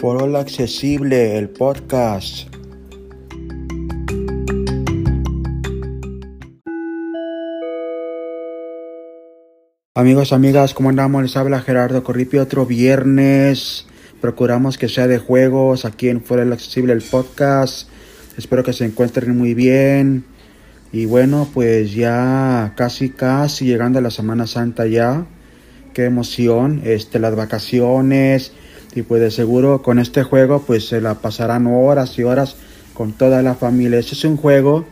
Foro Accesible, el podcast. Amigos, amigas, ¿cómo andamos? Les habla Gerardo Corripio otro viernes. Procuramos que sea de juegos aquí en Fuera Accesible, el podcast. Espero que se encuentren muy bien. Y bueno, pues ya casi, casi llegando a la Semana Santa ya. Qué emoción, este, las vacaciones. Y pues de seguro con este juego pues se la pasarán horas y horas con toda la familia. Este es un juego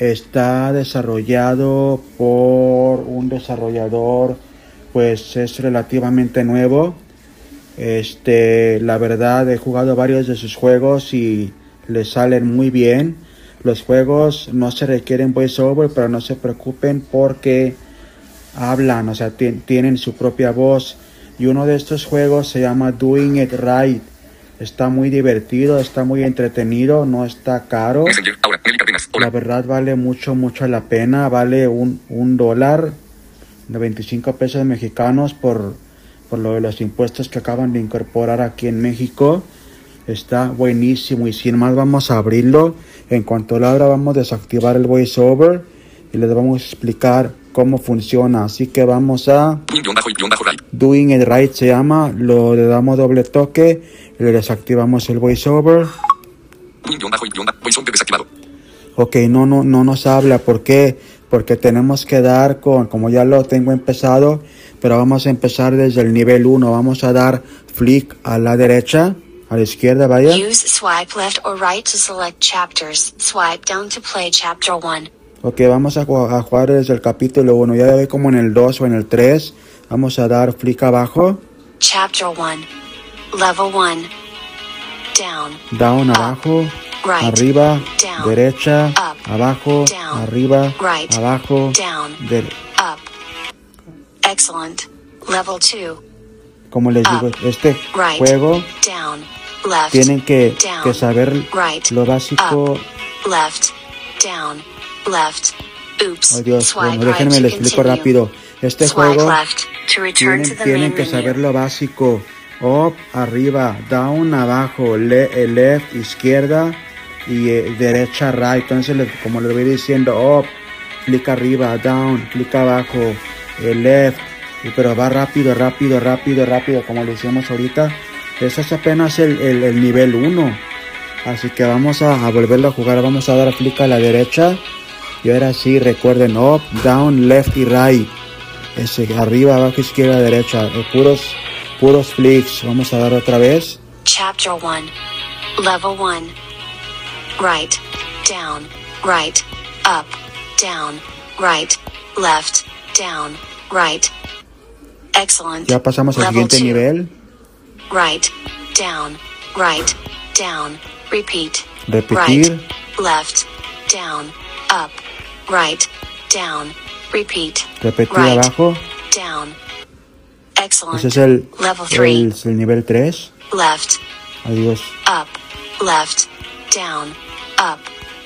está desarrollado por un desarrollador pues es relativamente nuevo. Este la verdad he jugado varios de sus juegos y le salen muy bien. Los juegos no se requieren voiceover pero no se preocupen porque hablan o sea tienen su propia voz y uno de estos juegos se llama Doing It Right Está muy divertido, está muy entretenido, no está caro. La verdad vale mucho, mucho la pena. Vale un, un dólar de 25 pesos mexicanos por, por lo de los impuestos que acaban de incorporar aquí en México. Está buenísimo y sin más vamos a abrirlo. En cuanto lo abra vamos a desactivar el voiceover y les vamos a explicar cómo funciona. Así que vamos a... Doing it right se llama. Lo le damos doble toque le desactivamos el voiceover. Ok, no, no, no nos habla. ¿Por qué? Porque tenemos que dar con, como ya lo tengo empezado, pero vamos a empezar desde el nivel 1. Vamos a dar flick a la derecha, a la izquierda, vaya. Use swipe left or right to select chapters. Swipe down to play chapter 1. Ok, vamos a, a, jugar desde el capítulo 1. Ya ve como en el 2 o en el 3. Vamos a dar flick abajo. Chapter 1. Level 1. Down. Down abajo. Right. Arriba. Down. Derecha. Up. Abajo. Down. Arriba. Right. Abajo. Down. Up. Excellent. Level 2. como les digo, Up. este Right. juego Down. Left. tienen que, Down. que saber lo básico. Up. Left. Down. Left. Oops. Oh Dios, bueno, déjenme le explico rápido. Este Swipe juego tienen, tienen que saber lo básico. Up, arriba, down, abajo, le, eh, left, izquierda y eh, derecha, right. Entonces, como le voy diciendo, up, clic arriba, down, clic abajo, eh, left. Pero va rápido, rápido, rápido, rápido, como le decíamos ahorita. Ese es apenas el, el- el nivel 1. Así que vamos a, a volverlo a jugar. Vamos a dar clic a la derecha. Y ahora sí, recuerden, up, down, left y right. Ese, arriba, abajo, izquierda, derecha. eh, puros, puros flicks. Vamos a dar otra vez. Chapter 1. Level 1. Right. Down. Right. Up. Down. Right. Left. Down. Right. Excellent. Ya pasamos al Level siguiente 2. nivel. Right. Down. Right. Down. Repeat. Repetir. Right. Left. Down. Up. Right. Down. Repeat. Repetir Right. abajo. Down. Excellent. Ese es el, Level 3. el, el nivel 3. Left. Adiós. up, left, down, up,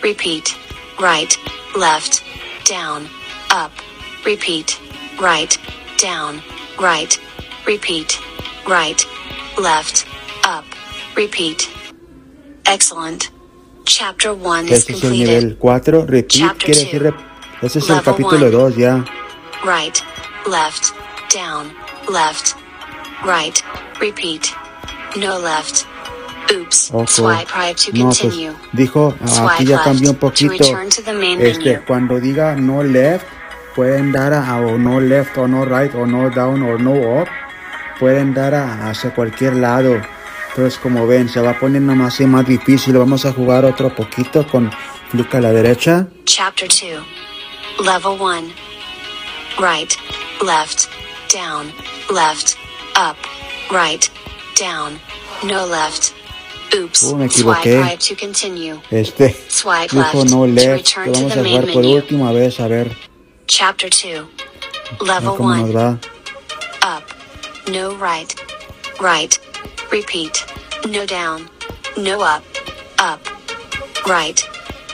repeat, right, left, down, up, repeat, right, down, right, repeat, right, left, up, repeat. Excellent. Chapter 1 is Este es el nivel 4. Repeat quiere decir. rep- Ese es el capítulo one. 2 ya. Right, left, down, left, right, repeat. No left. Oops. Swipe right to No, pues continue. dijo, ah, aquí ya cambió un to poquito. Este, cuando diga no left, pueden dar a, o no left o no right o no down o no up. Pueden dar a, hacia cualquier lado. Entonces, como ven, se va poniendo más y más difícil. Vamos a jugar otro poquito con clic a la derecha. Chapter 2. Level 1. Right, left, down, left, up, right, down, no left. Oops. Oh, me Swipe equivoqué. right to continue. Este Swipe dijo left no left. Lo vamos a jugar por menu. última vez a ver, Chapter 2. a ver Level cómo nos 1. va. Up, no right, right, repeat, no down, no up, up, right,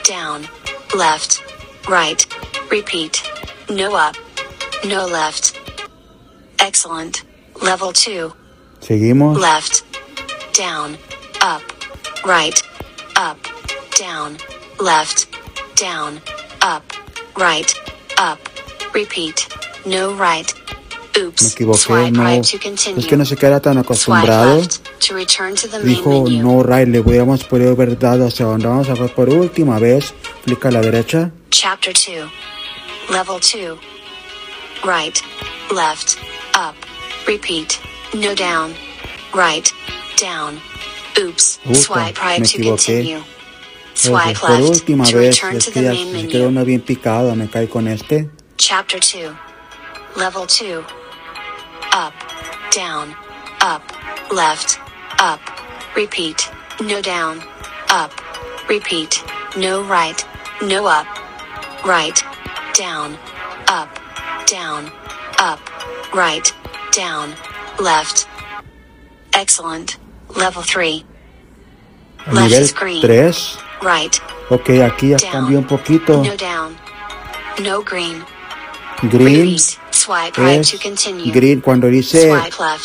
down, left, right, repeat, no up, no left. Excellent. Level 2, Seguimos. left, down, up, right, up, down, left, down, up, right, up. Repeat. No right. Me Oops. equivoqué, Swipe no. Es que no sé qué era tan Swipe acostumbrado. Dijo no hubiéramos podido dado hacia donde vamos a ver por última vez. Clic a la derecha. Chapter 2. Level 2. Right. Left. Up. Repeat. No down. Right. Down. Oops. Swipe right to continue. Swipe por left última to vez, es que ya se quedó uno bien picado, me cae con este. Chapter 2. Level 2. Up. Down. Up. Left. Up. Repeat. No down. Up. Repeat. No right. No up. Right. Down. Up. Down. Up. Right. Down. Left. Excellent. Level 3. A Left nivel is green. 3. Right. Ok, aquí ya cambió un poquito. No down. No green. Green Repeat. Es to continue. green. Cuando dice,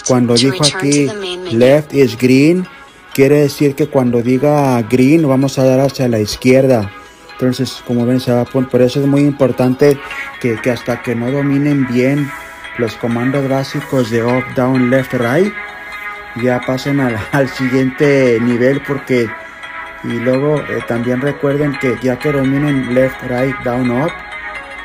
cuando dijo aquí left is green, quiere decir que cuando diga green vamos a dar hacia la izquierda. Entonces, como ven, se va a poner, por eso es muy importante que, que hasta que no dominen bien los comandos básicos de up, down, left, right, ya pasen al, al siguiente nivel porque y luego eh, también recuerden que ya que dominen left, right, down, up,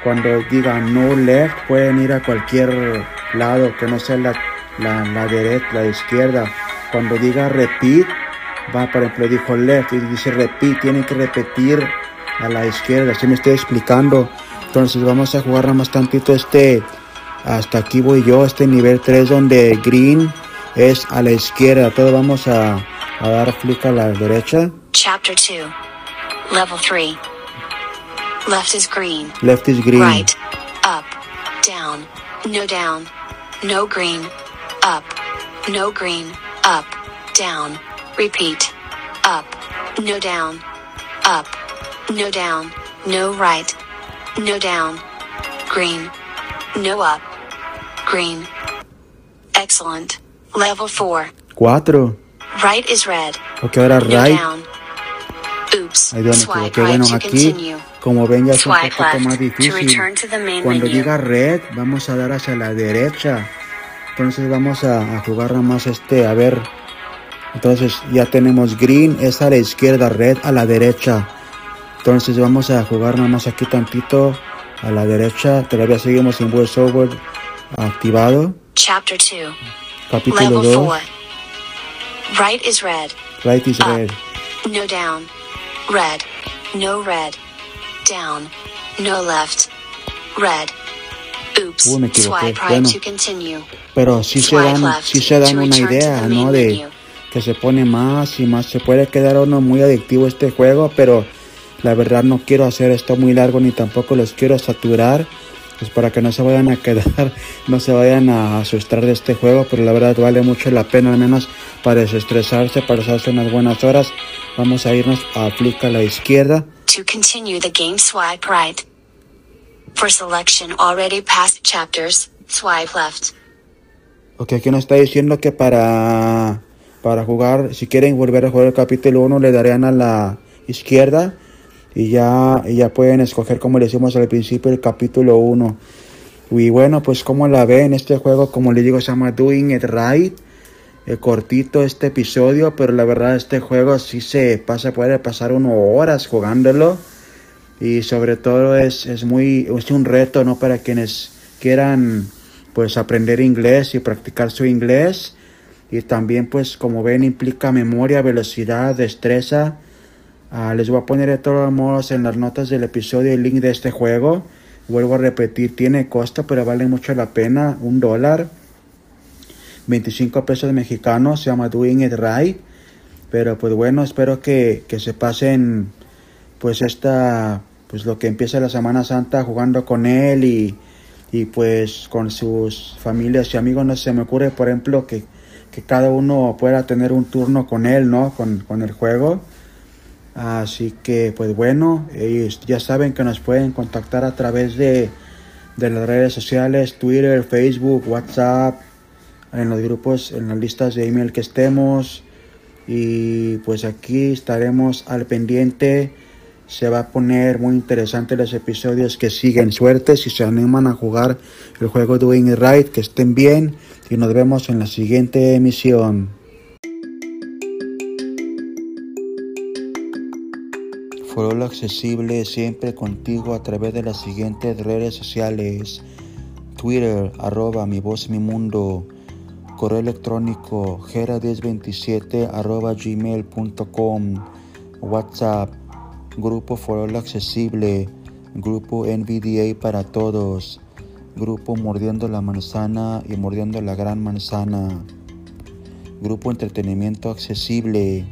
cuando digan no left pueden ir a cualquier lado que no sea la, la, la derecha, la izquierda. Cuando diga repeat, va, por ejemplo, dijo left y dice repeat, tienen que repetir a la izquierda, así me estoy explicando. Entonces vamos a jugar más tantito este, hasta aquí voy yo, este nivel 3 donde green es a la izquierda, todo vamos a, a dar flick a la derecha. Chapter 2. Level 3. Left is green. Left is green. Right. Up. Down. No down. No green. Up. No green. Up. Down. Repeat. Up. No down. Up. No down. No right. No down. Green. No up. Green. Excellent. Level 4. 4. Right is red. Ok, ahora No right. down. Oops. Ahí donde Swipe right Bueno, to aquí, continue. Como ven, ya es un left más difícil. Cuando diga red, vamos a dar hacia la derecha. Entonces vamos a, a jugar más este, a ver. Entonces ya tenemos green, es a la izquierda, red a la derecha. Entonces vamos a jugar más aquí tantito a la derecha. Todavía seguimos sin voiceover activado. Chapter 2. Capítulo Level 2. 4. Right is red. Right is Up. red. No down. Red. No red. Down. No left. Red. Oops. Uy, me equivoqué. Bueno. Pero sí se dan, sí se dan una idea, the ¿no? De que se pone más y más. Se puede quedar uno muy adictivo este juego, pero la verdad no quiero hacer esto muy largo ni tampoco los quiero saturar. Pues para que no se vayan a quedar, no se vayan a asustar de este juego, pero la verdad vale mucho la pena, al menos para desestresarse, para pasarse unas buenas horas. Vamos a irnos a flick a la izquierda. To continue the game, swipe right. For selection already past chapters, swipe left. Ok, aquí nos está diciendo que para, para jugar, si quieren volver a jugar el capítulo 1, le darían a la izquierda y ya, y ya pueden escoger como le hicimos al principio el capítulo 1. Y bueno, pues como la ven, este juego, como les digo, se llama Doing It Right. Eh, cortito este episodio, pero la verdad este juego sí se pasa, puede pasar uno horas jugándolo. Y sobre todo es, es muy, es un reto, ¿no? Para quienes quieran pues aprender inglés y practicar su inglés. Y también pues como ven implica memoria, velocidad, destreza. Ah, les voy a poner de todos modos en las notas del episodio el link de este juego. Vuelvo a repetir, tiene costo, pero vale mucho la pena. Un dólar, 25 pesos mexicanos, se llama Doing It Right. Pero pues bueno, espero que, que se pasen pues esta, pues lo que empieza la Semana Santa jugando con él y, y pues con sus familias y amigos. No se me ocurre, por ejemplo, que, que cada uno pueda tener un turno con él, ¿no? Con, con el juego. Así que, pues bueno, ellos ya saben que nos pueden contactar a través de, de las redes sociales, Twitter, Facebook, WhatsApp, en los grupos, en las listas de email que estemos. Y pues aquí estaremos al pendiente. Se va a poner muy interesante los episodios que siguen. Suerte si se animan a jugar el juego Doing It Right. Que estén bien y nos vemos en la siguiente emisión. Foro accesible siempre contigo a través de las siguientes redes sociales. Twitter, arroba mi voz mi mundo. Correo electrónico, gera1027 arroba gmail.com. WhatsApp, Grupo Foro Accesible. Grupo NVDA para todos. Grupo Mordiendo la Manzana y Mordiendo la Gran Manzana. Grupo Entretenimiento Accesible.